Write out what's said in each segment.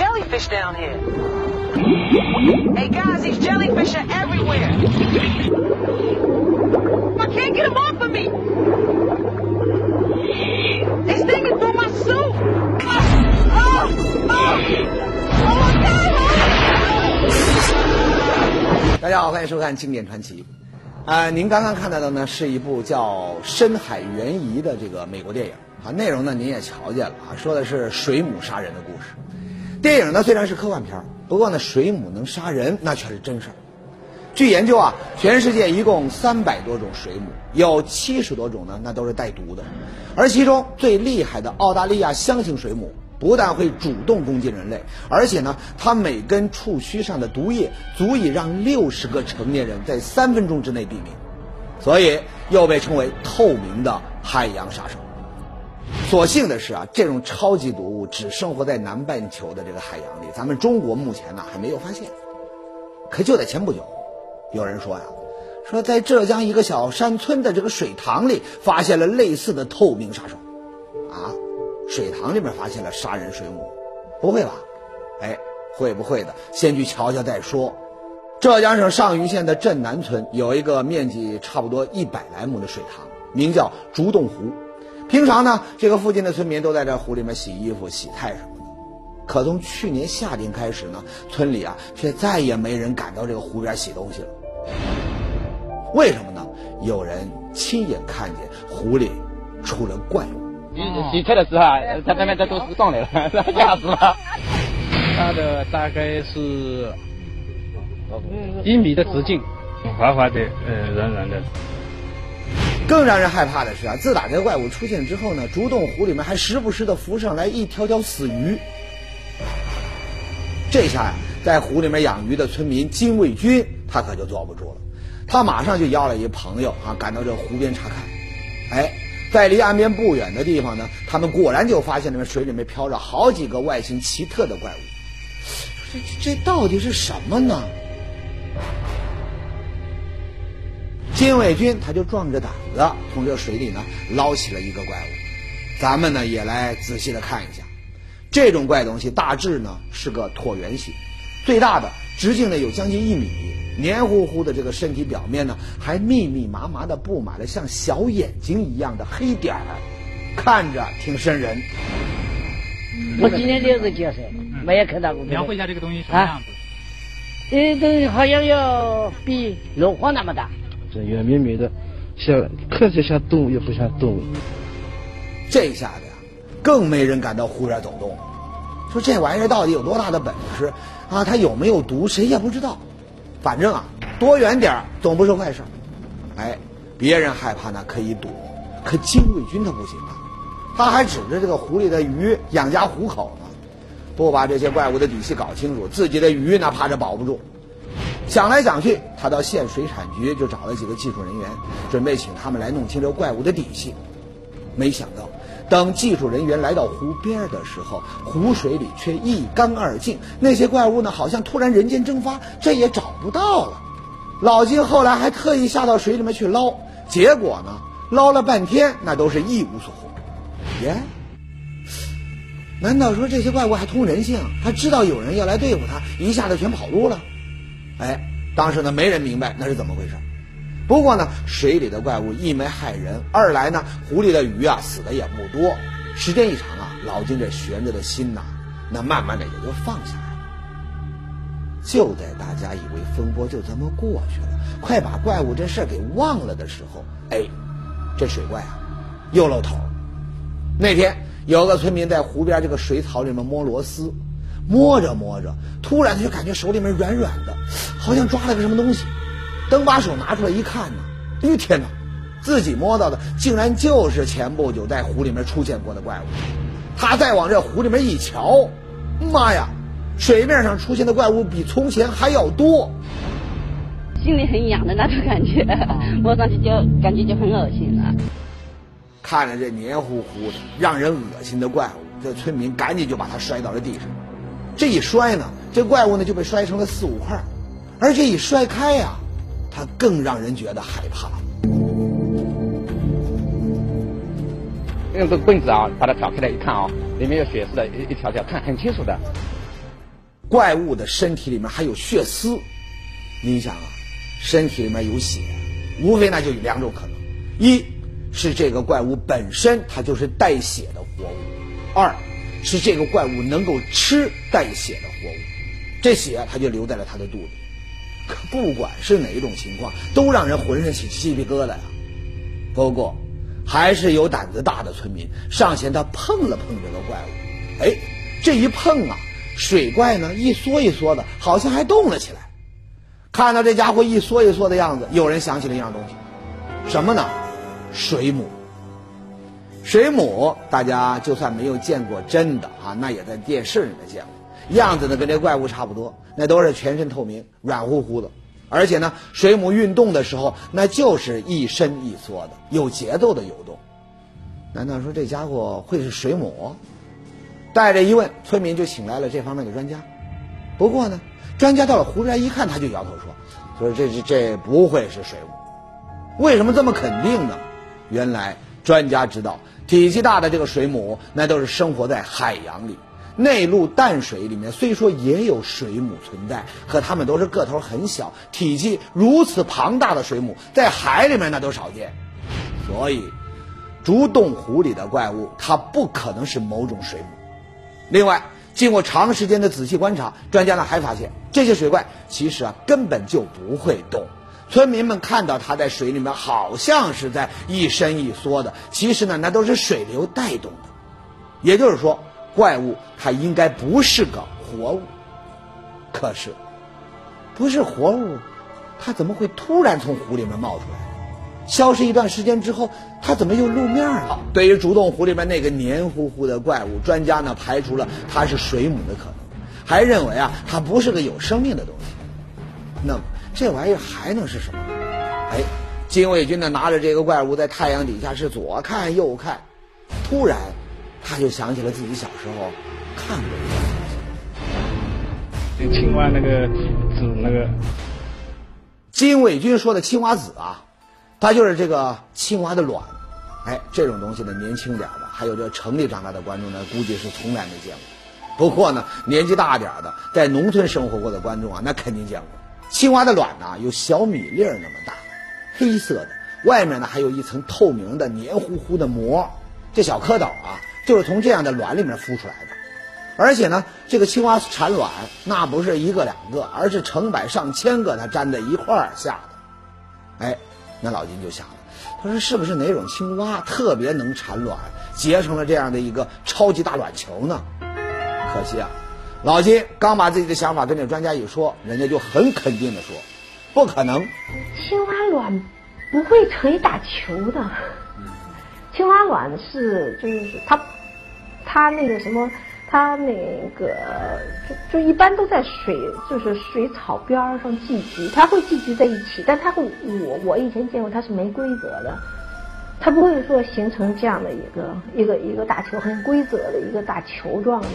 jellyfish down here. Hey guys, these jellyfish are everywhere. I can't get them off of me. They stinging through my suit. Oh, oh, oh, oh my god! 大家好，欢迎收看《经典传奇》。啊、您刚刚看到的呢是一部叫《深海悬疑》的这个美国电影啊，内容呢您也瞧见了啊，说的是水母杀人的故事。电影呢虽然是科幻片儿，不过呢水母能杀人那却是真事儿。据研究啊，全世界一共三百多种水母，有七十多种呢那都是带毒的，而其中最厉害的澳大利亚箱型水母。不但会主动攻击人类，而且呢，它每根触须上的毒液足以让六十个成年人在三分钟之内毙命，所以又被称为透明的海洋杀手。所幸的是啊，这种超级毒物只生活在南半球的这个海洋里，咱们中国目前呢还没有发现。可就在前不久，有人说呀，说在浙江一个小山村的这个水塘里发现了类似的透明杀手，啊。水塘里面发现了杀人水母，不会吧？哎，会不会的？先去瞧瞧再说。浙江省上虞县的镇南村有一个面积差不多一百来亩的水塘，名叫竹洞湖。平常呢，这个附近的村民都在这湖里面洗衣服、洗菜什么的。可从去年夏天开始呢，村里啊却再也没人敢到这个湖边洗东西了。为什么呢？有人亲眼看见湖里出了怪物。洗洗菜的时候啊，在那边这都是上来了，吓死了。它的大概是一米的直径，滑滑的，呃，软软的。更让人害怕的是啊，自打这怪物出现之后呢，竹洞湖里面还时不时的浮上来一条条死鱼。这下呀，在湖里面养鱼的村民金卫军他可就坐不住了，他马上就邀了一朋友啊，赶到这湖边查看。哎。在离岸边不远的地方呢，他们果然就发现了水里面飘着好几个外形奇特的怪物。这这到底是什么呢？金卫军他就壮着胆子从这水里呢捞起了一个怪物。咱们呢也来仔细的看一下，这种怪东西大致呢是个椭圆形，最大的直径呢有将近一米。黏糊糊的这个身体表面呢，还密密麻麻的布满了像小眼睛一样的黑点儿，看着挺瘆人。我今年六十九岁，没有看到过。描绘一下这个东西什么样子？这东西好像要比龙花那么大。这圆绵绵的，像看着像动物又不像动物。这下子呀，更没人敢到湖边走动。说这玩意儿到底有多大的本事啊？它有没有毒，谁也不知道。反正啊，多远点儿总不是坏事。哎，别人害怕那可以躲，可金卫军他不行啊，他还指着这个湖里的鱼养家糊口呢，不把这些怪物的底细搞清楚，自己的鱼那怕是保不住。想来想去，他到县水产局就找了几个技术人员，准备请他们来弄清这怪物的底细。没想到。等技术人员来到湖边的时候，湖水里却一干二净。那些怪物呢，好像突然人间蒸发，这也找不到了。老金后来还特意下到水里面去捞，结果呢，捞了半天，那都是一无所获。耶？难道说这些怪物还通人性？他知道有人要来对付他，一下子全跑路了？哎，当时呢，没人明白那是怎么回事。不过呢，水里的怪物一没害人，二来呢，湖里的鱼啊死的也不多。时间一长啊，老金这悬着的心呐，那慢慢的也就放下来了。就在大家以为风波就这么过去了，快把怪物这事给忘了的时候，哎，这水怪啊又露头。那天有个村民在湖边这个水草里面摸螺丝，摸着摸着，突然他就感觉手里面软软的，好像抓了个什么东西。等把手拿出来一看呢，哎呦天哪！自己摸到的竟然就是前不久在湖里面出现过的怪物。他再往这湖里面一瞧，妈呀，水面上出现的怪物比从前还要多，心里很痒的那种感觉，摸上去就感觉就很恶心了。看着这黏糊糊的、让人恶心的怪物，这村民赶紧就把它摔到了地上。这一摔呢，这怪物呢就被摔成了四五块，而且一摔开呀。它更让人觉得害怕。用这个棍子啊，把它挑开来一看啊，里面有血丝的，一一条条看很清楚的。怪物的身体里面还有血丝。你想啊，身体里面有血，无非那就有两种可能：一是这个怪物本身它就是带血的活物；二是这个怪物能够吃带血的活物，这血它就留在了它的肚子。可不管是哪一种情况，都让人浑身起鸡皮疙瘩呀。不过，还是有胆子大的村民上前，他碰了碰这个怪物，哎，这一碰啊，水怪呢一缩一缩的，好像还动了起来。看到这家伙一缩一缩的样子，有人想起了一样东西，什么呢？水母。水母，大家就算没有见过真的啊，那也在电视里面见过，样子呢跟这怪物差不多，那都是全身透明、软乎乎的。而且呢，水母运动的时候，那就是一伸一缩的，有节奏的游动。难道说这家伙会是水母？带着疑问，村民就请来了这方面的专家。不过呢，专家到了湖边一看，他就摇头说：“说这这这不会是水母。为什么这么肯定呢？原来专家知道，体积大的这个水母，那都是生活在海洋里。”内陆淡水里面虽说也有水母存在，可它们都是个头很小，体积如此庞大的水母，在海里面那都少见。所以，竹洞湖里的怪物它不可能是某种水母。另外，经过长时间的仔细观察，专家呢还发现这些水怪其实啊根本就不会动。村民们看到它在水里面好像是在一伸一缩的，其实呢那都是水流带动的。也就是说。怪物它应该不是个活物，可是不是活物，它怎么会突然从湖里面冒出来？消失一段时间之后，它怎么又露面了？对于竹洞湖里面那个黏糊糊的怪物，专家呢排除了它是水母的可能，还认为啊它不是个有生命的东西。那么这玩意儿还能是什么？哎，金卫军呢拿着这个怪物在太阳底下是左看右看，突然。他就想起了自己小时候看过一个东西，青蛙那个子那个。金伟军说的青蛙子啊，它就是这个青蛙的卵。哎，这种东西呢，年轻点的，还有这城里长大的观众呢，估计是从来没见过。不过呢，年纪大点的，在农村生活过的观众啊，那肯定见过。青蛙的卵呢，有小米粒儿那么大，黑色的，外面呢还有一层透明的黏糊糊的膜。这小蝌蚪啊。就是从这样的卵里面孵出来的，而且呢，这个青蛙产卵那不是一个两个，而是成百上千个，它粘在一块儿下的。哎，那老金就想了，他说是不是哪种青蛙特别能产卵，结成了这样的一个超级大卵球呢？可惜啊，老金刚把自己的想法跟这专家一说，人家就很肯定的说，不可能，青蛙卵不会成一大球的。青蛙卵是就是它，它那个什么，它那个就就一般都在水就是水草边上聚集，它会聚集在一起，但它会我我以前见过它是没规则的，它不会说形成这样的一个一个一个大球很规则的一个大球状的。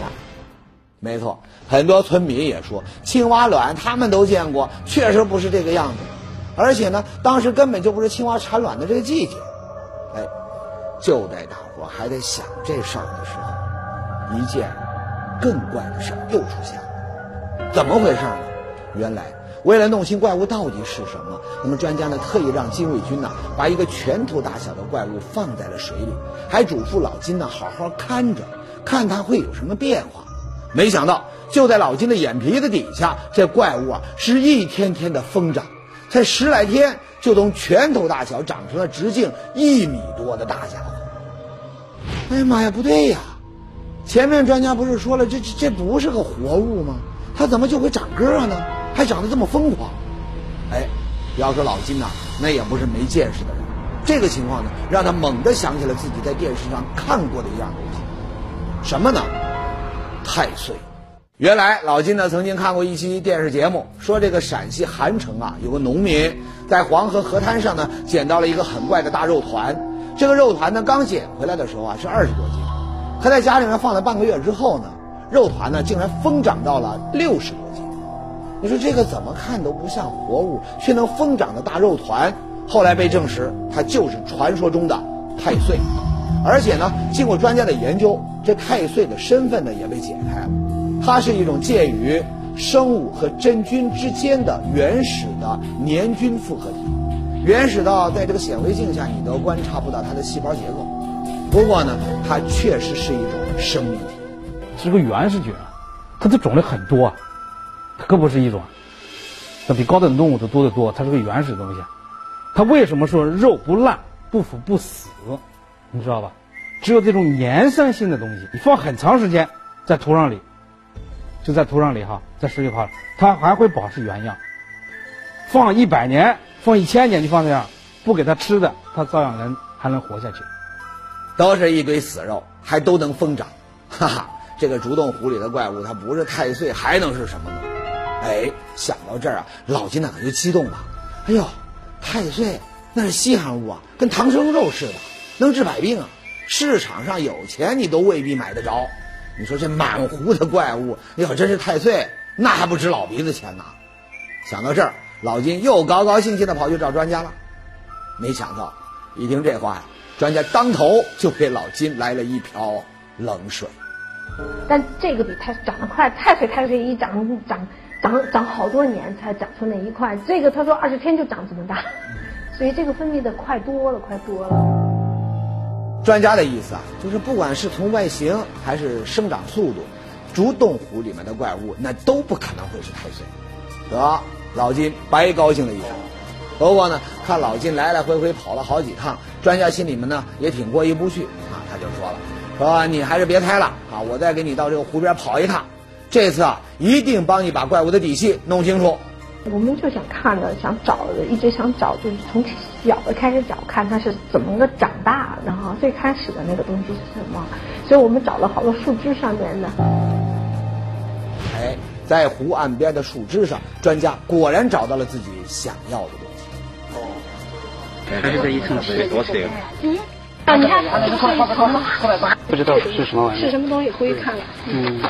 没错，很多村民也说青蛙卵他们都见过，确实不是这个样子，而且呢，当时根本就不是青蛙产卵的这个季节，哎。就在大伙还在想这事儿的时候，一件更怪的事儿又出现了。怎么回事呢？原来为了弄清怪物到底是什么，那么专家呢特意让金卫军呢把一个拳头大小的怪物放在了水里，还嘱咐老金呢好好看着，看它会有什么变化。没想到就在老金的眼皮子底下，这怪物啊是一天天的疯长，才十来天。就从拳头大小长成了直径一米多的大家伙。哎呀妈呀，不对呀！前面专家不是说了，这这这不是个活物吗？它怎么就会长个呢？还长得这么疯狂？哎，要说老金呐，那也不是没见识的人。这个情况呢，让他猛地想起了自己在电视上看过的一样东西，什么呢？太岁。原来老金呢曾经看过一期电视节目，说这个陕西韩城啊有个农民在黄河河滩上呢捡到了一个很怪的大肉团，这个肉团呢刚捡回来的时候啊是二十多斤，可在家里面放了半个月之后呢，肉团呢竟然疯长到了六十多斤。你说这个怎么看都不像活物，却能疯长的大肉团，后来被证实它就是传说中的太岁，而且呢经过专家的研究，这太岁的身份呢也被解开了。它是一种介于生物和真菌之间的原始的黏菌复合体，原始到在这个显微镜下你都观察不到它的细胞结构。不过呢，它确实是一种生命体。是个原始菌啊，它的种类很多，啊，它可不是一种，它比高等动物都多得多。它是个原始东西，它为什么说肉不烂、不腐不死？你知道吧？只有这种粘酸性的东西，你放很长时间在土壤里，就在土壤里哈，在水里化，它还会保持原样。放一百年、放一千年，你放这样，不给它吃的，它照样能还能活下去。都是一堆死肉，还都能疯长，哈哈！这个竹洞湖里的怪物，它不是太岁，还能是什么呢？哎，想到这儿啊，老金呢可就激动了。哎呦，太岁那是稀罕物啊，跟唐僧肉似的，能治百病啊！市场上有钱你都未必买得着。你说这满湖的怪物，要真是太岁，那还不值老鼻子钱呢？想到这儿，老金又高高兴兴的跑去找专家了。没想到，一听这话呀，专家当头就给老金来了一瓢冷水。但这个比太长得快，太岁太岁一长长长长好多年才长出那一块，这个他说二十天就长这么大，所以这个分泌的快多了，快多了。专家的意思啊，就是不管是从外形还是生长速度，竹洞湖里面的怪物那都不可能会是太岁。得，老金白高兴了一声。不过呢，看老金来来回回跑了好几趟，专家心里面呢也挺过意不去啊，他就说了，说你还是别猜了啊，我再给你到这个湖边跑一趟，这次啊一定帮你把怪物的底细弄清楚。我们就想看的，想找的，一直想找，就是从小的开始找，看它是怎么个长大，然后最开始的那个东西是什么。所以我们找了好多树枝上面的。哎，在湖岸边的树枝上，专家果然找到了自己想要的东西。哦，还是这一层水多水。嗯，啊，你看？不知道是什么玩意儿是什么东西？回去看了。嗯，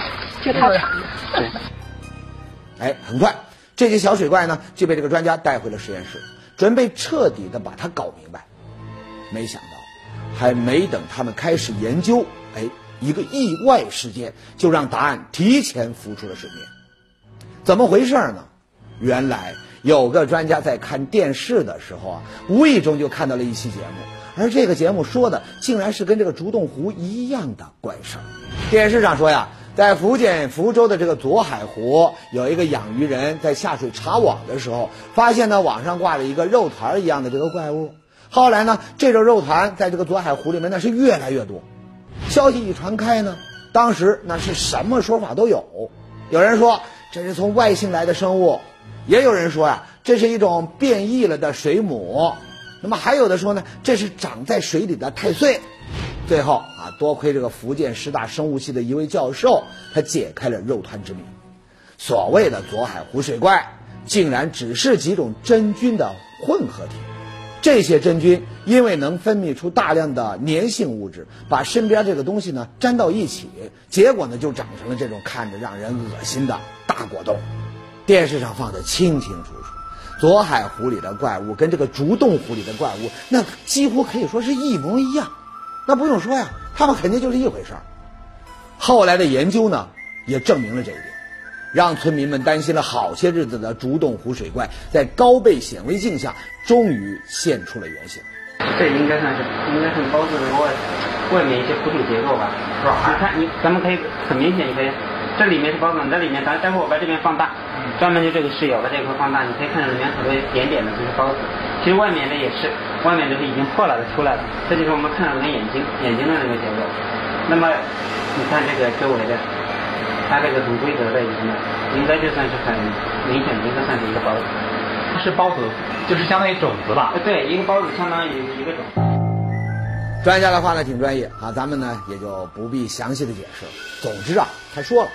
就它长的。对。哎，很快。这些小水怪呢，就被这个专家带回了实验室，准备彻底的把它搞明白。没想到，还没等他们开始研究，哎，一个意外事件就让答案提前浮出了水面。怎么回事呢？原来有个专家在看电视的时候啊，无意中就看到了一期节目，而这个节目说的竟然是跟这个竹洞湖一样的怪事儿。电视上说呀。在福建福州的这个左海湖，有一个养鱼人在下水查网的时候，发现呢网上挂着一个肉团一样的这个怪物。后来呢，这种肉团在这个左海湖里面那是越来越多。消息一传开呢，当时那是什么说法都有。有人说这是从外星来的生物，也有人说呀这是一种变异了的水母。那么还有的说呢，这是长在水里的太岁。最后啊，多亏这个福建师大生物系的一位教授，他解开了肉团之谜。所谓的左海湖水怪，竟然只是几种真菌的混合体。这些真菌因为能分泌出大量的粘性物质，把身边这个东西呢粘到一起，结果呢就长成了这种看着让人恶心的大果冻。电视上放的清清楚楚，左海湖里的怪物跟这个竹洞湖里的怪物，那几乎可以说是一模一样。那不用说呀，他们肯定就是一回事儿。后来的研究呢，也证明了这一点，让村民们担心了好些日子的竹洞湖水怪，在高倍显微镜下终于现出了原形。这应该算是应该是包子外外面一些浮体结构吧？是吧？你看你，咱们可以很明显，你可以这里面是包子，这里面咱待会儿我把这边放大，专门就这个视角把这块放大，你可以看到里面很多点点的，就是包子。其实外面的也是。外面就是已经破了的出来了，这就是我们看到的眼睛眼睛的那个结构。那么你看这个周围的，它这个同规则的一个，应该就算是很明显的，应该算是一个包子。是包子，就是相当于种子吧？对，一个包子相当于一个种子。专家的话呢挺专业啊，咱们呢也就不必详细的解释了。总之啊，他说了，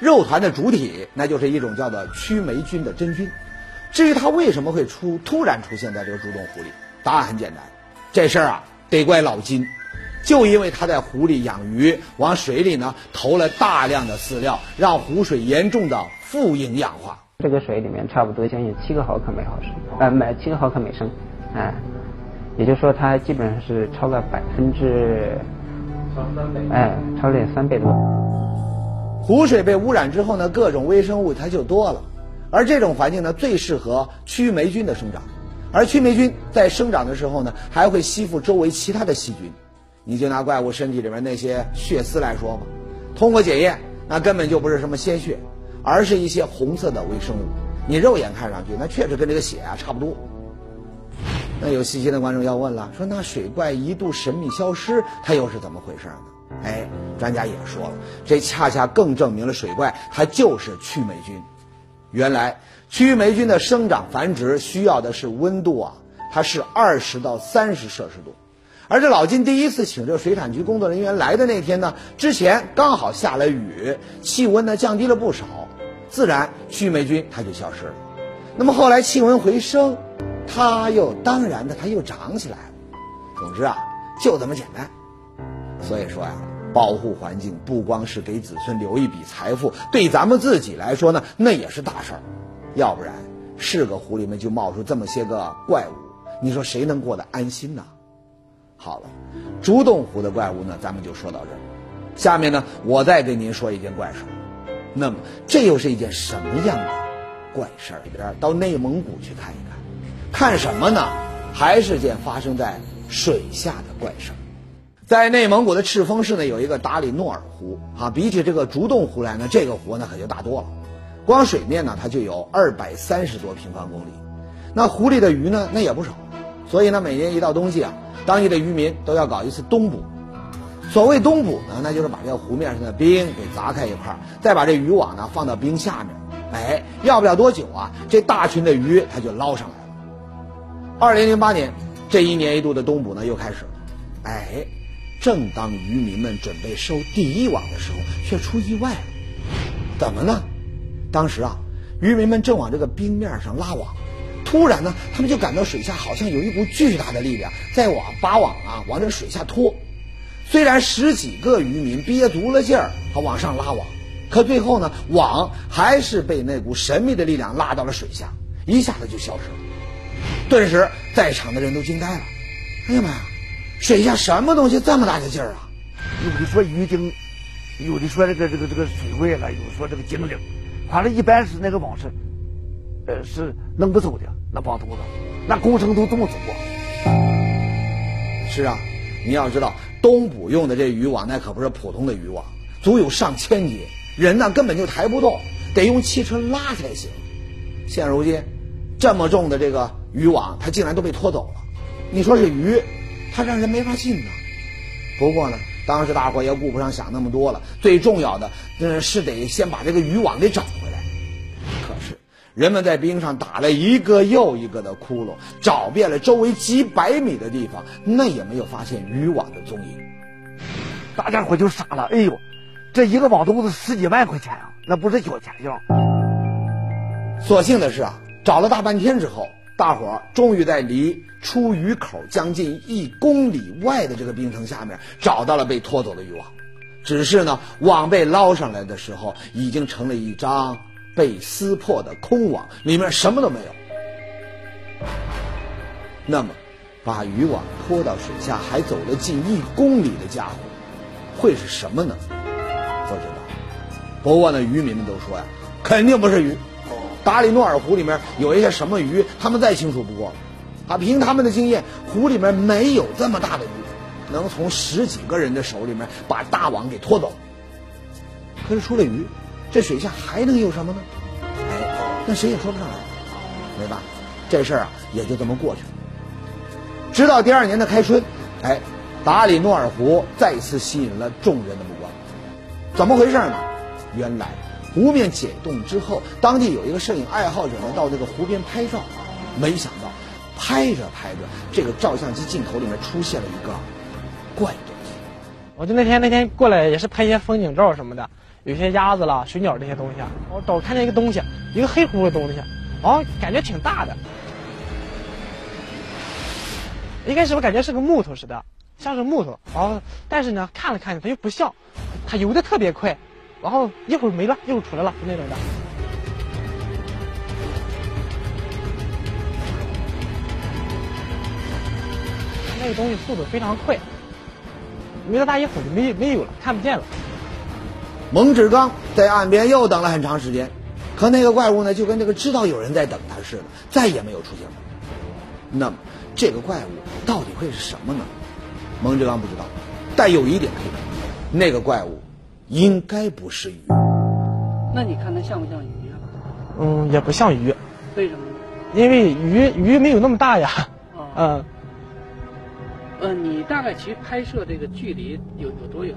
肉团的主体那就是一种叫做曲霉菌的真菌。至于它为什么会出突然出现在这个猪洞湖里？答案很简单，这事儿啊得怪老金，就因为他在湖里养鱼，往水里呢投了大量的饲料，让湖水严重的富营养化。这个水里面差不多将近七个毫克每毫升，呃，每七个毫克每升，哎，也就是说它基本上是超了百分之，超三倍哎，超了三倍多。湖水被污染之后呢，各种微生物它就多了，而这种环境呢，最适合曲霉菌的生长，而曲霉菌在生长的时候呢，还会吸附周围其他的细菌。你就拿怪物身体里面那些血丝来说吧，通过检验，那根本就不是什么鲜血，而是一些红色的微生物。你肉眼看上去，那确实跟这个血啊差不多。那有细心的观众要问了，说那水怪一度神秘消失，它又是怎么回事呢？哎，专家也说了，这恰恰更证明了水怪它就是曲霉菌。原来曲霉菌的生长繁殖需要的是温度啊，它是二十到三十摄氏度。而这老金第一次请这水产局工作人员来的那天呢，之前刚好下了雨，气温呢降低了不少，自然曲霉菌它就消失了。那么后来气温回升，它又当然的它又长起来了。总之啊，就这么简单。所以说呀，保护环境不光是给子孙留一笔财富，对咱们自己来说呢，那也是大事儿。要不然，是个湖里面就冒出这么些个怪物，你说谁能过得安心呢？好了，竹洞湖的怪物呢，咱们就说到这儿。下面呢，我再给您说一件怪事儿。那么，这又是一件什么样的怪事儿？到内蒙古去看一看，看什么呢？还是件发生在水下的怪事儿。在内蒙古的赤峰市呢，有一个达里诺尔湖啊，比起这个竹洞湖来呢，这个湖呢可就大多了。光水面呢，它就有二百三十多平方公里。那湖里的鱼呢，那也不少。所以呢，每年一到冬季啊。当地的渔民都要搞一次冬捕，所谓冬捕呢，那就是把这个湖面上的冰给砸开一块，再把这渔网呢放到冰下面，哎，要不了多久啊，这大群的鱼它就捞上来了。二零零八年，这一年一度的冬捕呢又开始了，哎，正当渔民们准备收第一网的时候，却出意外了。怎么呢？当时啊，渔民们正往这个冰面上拉网。突然呢，他们就感到水下好像有一股巨大的力量在往把网啊往这水下拖。虽然十几个渔民憋足了劲儿，往上拉网，可最后呢，网还是被那股神秘的力量拉到了水下，一下子就消失了。顿时，在场的人都惊呆了。哎呀妈呀，水下什么东西这么大的劲儿啊？有的说鱼精，有的说这个这个这个水怪了，有的说这个精灵，反正一般是那个网是，呃，是弄不走的。那帮犊子，那工程都这么做。是啊，你要知道，东捕用的这渔网那可不是普通的渔网，足有上千斤，人呢根本就抬不动，得用汽车拉才行。现如今，这么重的这个渔网，它竟然都被拖走了。你说是鱼，它让人没法信呢。不过呢，当时大伙也顾不上想那么多了，最重要的，嗯，是得先把这个渔网给找。人们在冰上打了一个又一个的窟窿，找遍了周围几百米的地方，那也没有发现渔网的踪影。大家伙就傻了，哎呦，这一个网兜子十几万块钱啊，那不是小钱项。所幸的是啊，找了大半天之后，大伙儿终于在离出鱼口将近一公里外的这个冰层下面找到了被拖走的渔网。只是呢，网被捞上来的时候，已经成了一张。被撕破的空网里面什么都没有。那么，把渔网拖到水下还走了近一公里的家伙，会是什么呢？不知道。不过呢，渔民们都说呀，肯定不是鱼。达里诺尔湖里面有一些什么鱼，他们再清楚不过了。啊，凭他们的经验，湖里面没有这么大的鱼，能从十几个人的手里面把大网给拖走。可是除了鱼。这水下还能有什么呢？哎，那谁也说不上来，对吧？这事儿啊，也就这么过去了。直到第二年的开春，哎，达里诺尔湖再次吸引了众人的目光。怎么回事呢？原来湖面解冻之后，当地有一个摄影爱好者呢，到这个湖边拍照，没想到拍着拍着，这个照相机镜头里面出现了一个怪东西。我就那天那天过来也是拍一些风景照什么的。有些鸭子啦、水鸟这些东西啊，我找看见一个东西，一个黑乎乎的东西，哦，感觉挺大的。一开始我感觉是个木头似的，像是木头，然哦，但是呢，看了看它又不像，它游的特别快，然后一会儿没了，一会出来了，就那种的。那个东西速度非常快，没多大一会儿就没没有了，看不见了。蒙志刚在岸边又等了很长时间，可那个怪物呢，就跟那个知道有人在等他似的，再也没有出现过。那么，这个怪物到底会是什么呢？蒙志刚不知道，但有一点可以肯定，那个怪物应该不是鱼。那你看它像不像鱼啊？嗯，也不像鱼，为什么呢？因为鱼鱼没有那么大呀。哦嗯，呃，你大概其实拍摄这个距离有有多远？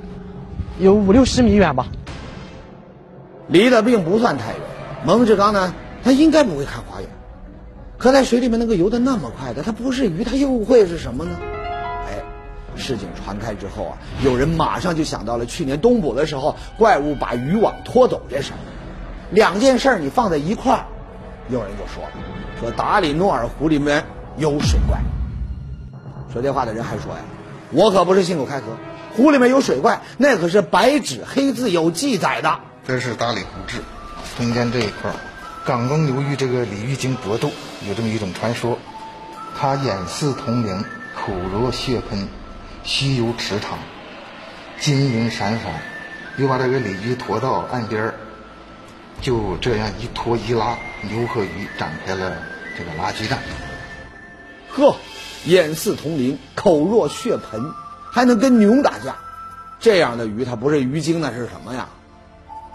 有五六十米远吧。离得并不算太远。蒙志刚呢，他应该不会看花园，可在水里面能够游得那么快的，它不是鱼，它又会是什么呢？哎，事情传开之后啊，有人马上就想到了去年冬捕的时候，怪物把渔网拖走这事儿。两件事儿你放在一块儿，有人就说了，说达里诺尔湖里面有水怪。说这话的人还说呀，我可不是信口开河，湖里面有水怪，那可是白纸黑字有记载的。这是大理湖志，中间这一块儿，港中流域这个鲤鱼精搏斗，有这么一种传说，它眼似铜铃，口若血喷，须有池塘，金银闪闪，又把这个鲤鱼拖到岸边儿，就这样一拖一拉，牛和鱼展开了这个拉锯战。呵，眼似铜铃，口若血盆，还能跟牛打架，这样的鱼它不是鱼精那是什么呀？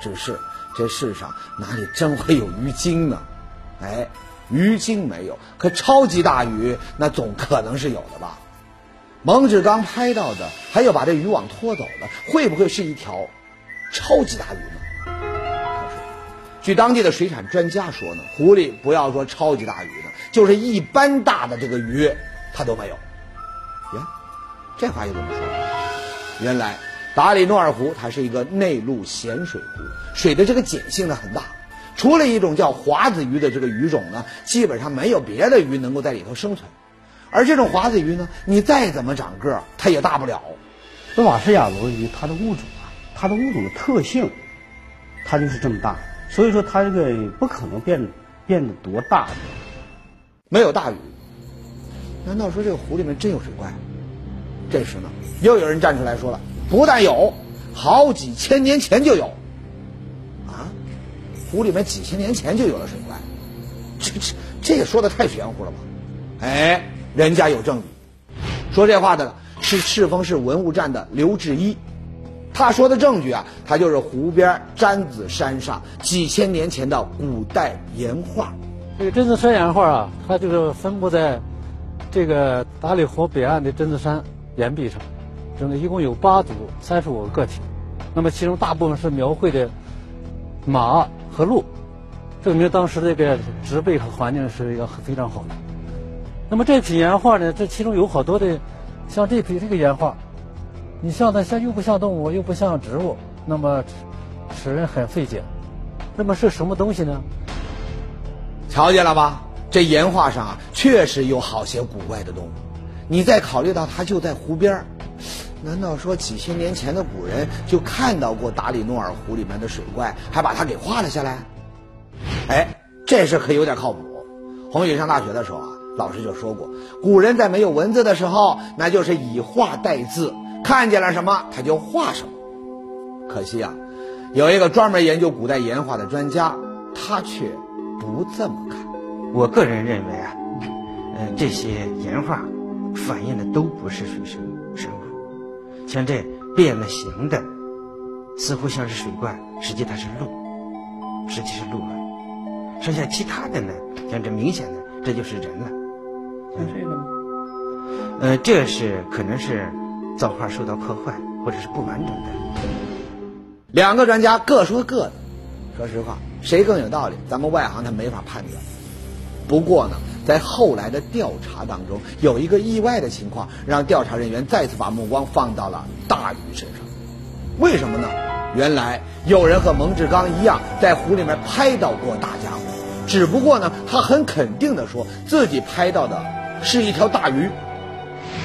只是这世上哪里真会有鱼精呢？哎，鱼精没有，可超级大鱼那总可能是有的吧？蒙志刚拍到的，还有把这渔网拖走的，会不会是一条超级大鱼呢？据当地的水产专家说呢，湖里不要说超级大鱼呢，就是一般大的这个鱼，它都没有。呀，这话又怎么说？原来达里诺尔湖它是一个内陆咸水湖，水的这个碱性呢很大，除了一种叫华子鱼的这个鱼种呢，基本上没有别的鱼能够在里头生存。而这种华子鱼呢，你再怎么长个儿，它也大不了。那瓦氏亚罗鱼它的物种啊，它的物种的特性，它就是这么大，所以说它这个不可能变变得多大的。没有大鱼，难道说这个湖里面真有水怪？这时呢，又有人站出来说了，不但有，好几千年前就有。啊，湖里面几千年前就有了水怪，这这这也说的太玄乎了吧？哎，人家有证据，说这话的是赤峰市文物站的刘志一，他说的证据啊，他就是湖边詹子山上几千年前的古代岩画。这个榛子山岩画啊，它就是分布在这个达里湖北岸的榛子山岩壁上，整个一共有八组三十五个个体，那么其中大部分是描绘的马和鹿，证明当时这个植被和环境是一个非常好的。那么这批岩画呢，这其中有好多的，像这批这个岩画，你像它像又不像动物，又不像植物，那么使人很费解。那么是什么东西呢？瞧见了吧？这岩画上啊，确实有好些古怪的动物。你再考虑到它就在湖边儿，难道说几千年前的古人就看到过达里诺尔湖里面的水怪，还把它给画了下来？哎，这事可有点靠谱。红宇上大学的时候啊，老师就说过，古人在没有文字的时候，那就是以画代字，看见了什么他就画什么。可惜啊，有一个专门研究古代岩画的专家，他却不这么看。我个人认为啊，嗯、这些岩画反映的都不是水生，像这变了形的，似乎像是水怪，实际它是鹿，实际是鹿了。剩下其他的呢，像这明显的，这就是人了。像这个呢？呃，这是可能是造化受到破坏，或者是不完整的。两个专家各说各的，说实话，谁更有道理，咱们外行他没法判断。不过呢，在后来的调查当中，有一个意外的情况，让调查人员再次把目光放到了大鱼身上。为什么呢？原来有人和蒙志刚一样，在湖里面拍到过大家伙，只不过呢，他很肯定的说自己拍到的是一条大鱼。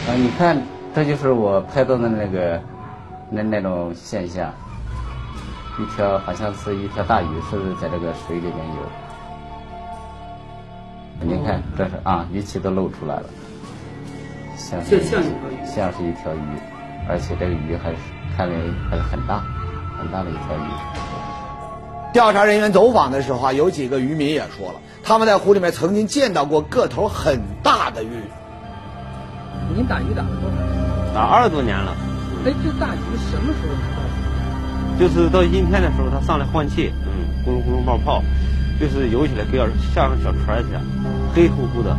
啊，你看，这就是我拍到的那个那那种现象，一条好像是一条大鱼，是在这个水里面游？您看，这是啊，鱼鳍都露出来了，像是像像一条鱼像是一条鱼，而且这个鱼还是看来还是很大，很很大的一条鱼。调查人员走访的时候啊，有几个渔民也说了，他们在湖里面曾经见到过个头很大的鱼。您打鱼打了多少年？打二十多年了。哎，这大鱼什么时候能到？就是到阴天的时候，它上来换气，嗯，咕噜咕噜冒泡，就是游起来跟要像个小船一样，黑乎乎的，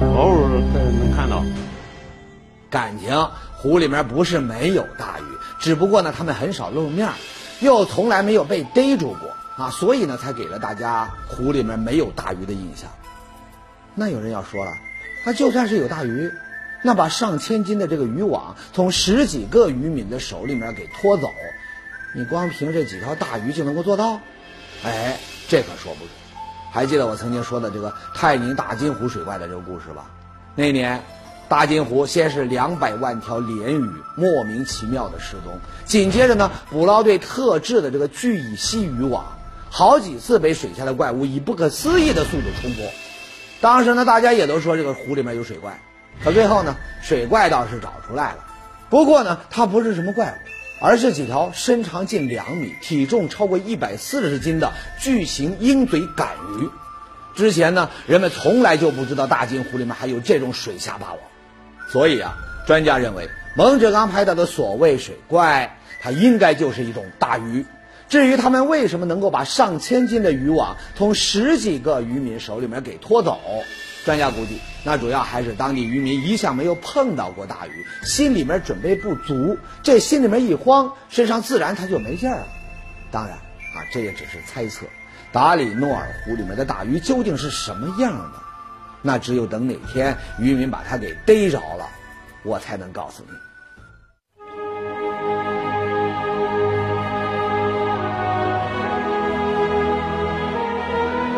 偶尔能看到。感情湖里面不是没有大鱼，只不过呢，他们很少露面，又从来没有被逮住过啊，所以呢，才给了大家湖里面没有大鱼的印象。那有人要说了，那就算是有大鱼，那把上千斤的这个渔网从十几个渔民的手里面给拖走，你光凭这几条大鱼就能够做到？哎，这可说不准。还记得我曾经说的这个泰宁大金湖水怪的这个故事吧？那年。大金湖先是两百万条鲢鱼莫名其妙的失踪，紧接着呢，捕捞队特制的这个聚乙烯渔网，好几次被水下的怪物以不可思议的速度冲破。当时呢，大家也都说这个湖里面有水怪，可最后呢，水怪倒是找出来了。不过呢，它不是什么怪物，而是几条身长近两米、体重超过一百四十斤的巨型鹰嘴杆鱼。之前呢，人们从来就不知道大金湖里面还有这种水下霸王。所以啊，专家认为蒙志刚拍到的所谓水怪，它应该就是一种大鱼。至于他们为什么能够把上千斤的渔网从十几个渔民手里面给拖走，专家估计，那主要还是当地渔民一向没有碰到过大鱼，心里面准备不足，这心里面一慌，身上自然它就没劲儿了。当然啊，这也只是猜测。达里诺尔湖里面的大鱼究竟是什么样的？那只有等哪天渔民把它给逮着了，我才能告诉你。